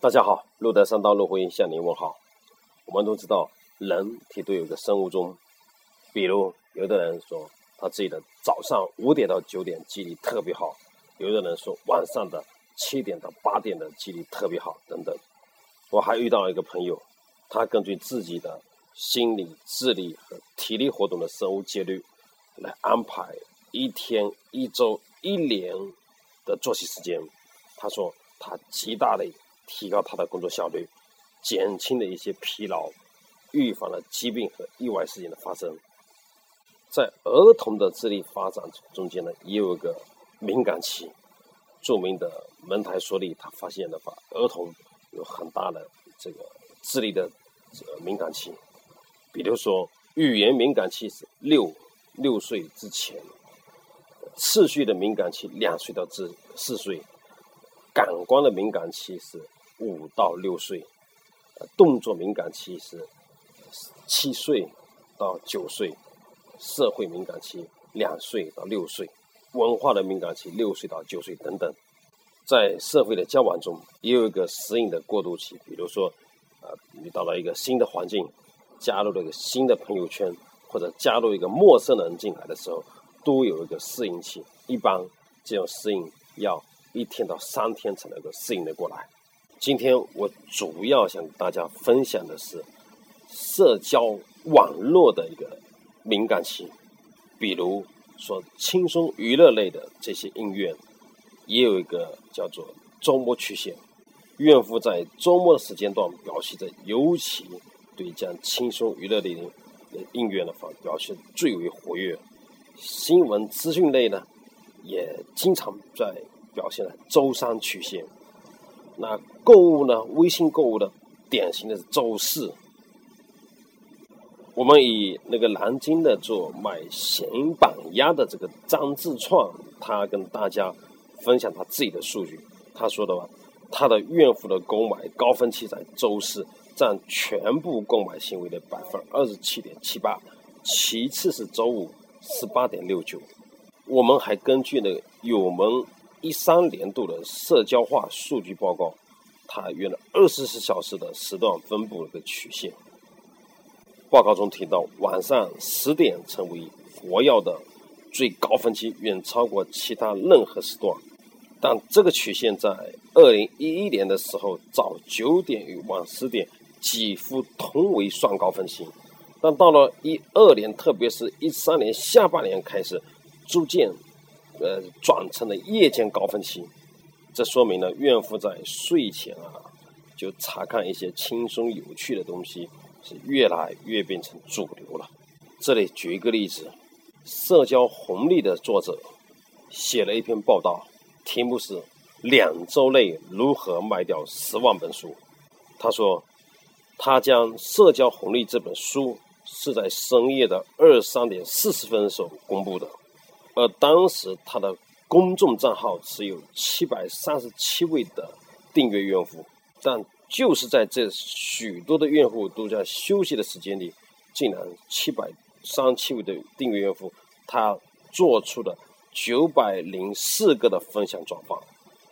大家好，路德三道路辉向您问好。我们都知道，人体都有个生物钟，比如有的人说他自己的早上五点到九点记忆力特别好，有的人说晚上的七点到八点的记忆力特别好，等等。我还遇到一个朋友，他根据自己的心理、智力和体力活动的生物节律来安排一天、一周、一年的作息时间。他说他极大的。提高他的工作效率，减轻了一些疲劳，预防了疾病和意外事件的发生。在儿童的智力发展中间呢，也有一个敏感期。著名的蒙台梭利他发现的话，儿童有很大的这个智力的这个敏感期。比如说，语言敏感期是六六岁之前，次序的敏感期两岁到至四岁，感官的敏感期是。五到六岁，动作敏感期是七岁到九岁，社会敏感期两岁到六岁，文化的敏感期六岁到九岁等等。在社会的交往中，也有一个适应的过渡期。比如说，呃，你到了一个新的环境，加入了一个新的朋友圈，或者加入一个陌生人进来的时候，都有一个适应期。一般这种适应要一天到三天才能够适应的过来。今天我主要想大家分享的是社交网络的一个敏感期，比如说轻松娱乐类的这些音乐，也有一个叫做周末曲线。孕妇在周末时间段表现的尤其对这样轻松娱乐类的音乐的话表现最为活跃。新闻资讯类呢，也经常在表现了周三曲线。那购物呢？微信购物的典型的是周四。我们以那个南京的做买咸板鸭的这个张志创，他跟大家分享他自己的数据。他说的话，他的孕妇的购买高峰期在周四，占全部购买行为的百分之二十七点七八，其次是周五十八点六九。我们还根据那个有门。一三年度的社交化数据报告，它用了二十四小时的时段分布了个曲线。报告中提到，晚上十点成为活跃的最高峰期，远超过其他任何时段。但这个曲线在二零一一年的时候，早九点与晚十点几乎同为双高峰期。但到了一二年，特别是一三年下半年开始，逐渐。呃，转成了夜间高峰期，这说明了孕妇在睡前啊，就查看一些轻松有趣的东西，是越来越变成主流了。这里举一个例子，《社交红利》的作者写了一篇报道，题目是“两周内如何卖掉十万本书”。他说，他将《社交红利》这本书是在深夜的二三点四十分时候公布的。而当时他的公众账号只有七百三十七位的订阅用户，但就是在这许多的用户都在休息的时间里，竟然七百三十七位的订阅用户，他做出了九百零四个的分享转发。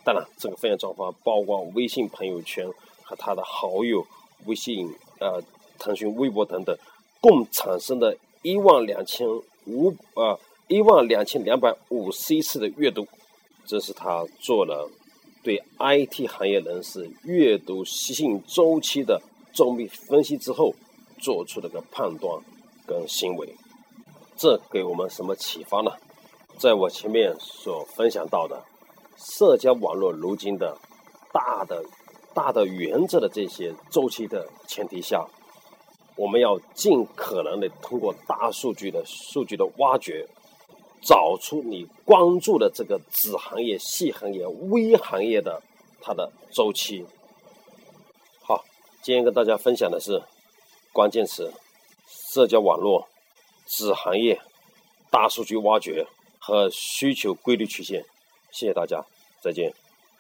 当然，这个分享转发包括微信朋友圈和他的好友、微信、呃、腾讯微博等等，共产生的一万两千五啊。一万两千两百五十一次的阅读，这是他做了对 IT 行业人士阅读习性周期的周密分析之后做出的个判断跟行为。这给我们什么启发呢？在我前面所分享到的社交网络如今的大的大的原则的这些周期的前提下，我们要尽可能的通过大数据的数据的挖掘。找出你关注的这个子行业、细行业、微行业的它的周期。好，今天跟大家分享的是关键词：社交网络、子行业、大数据挖掘和需求规律曲线。谢谢大家，再见。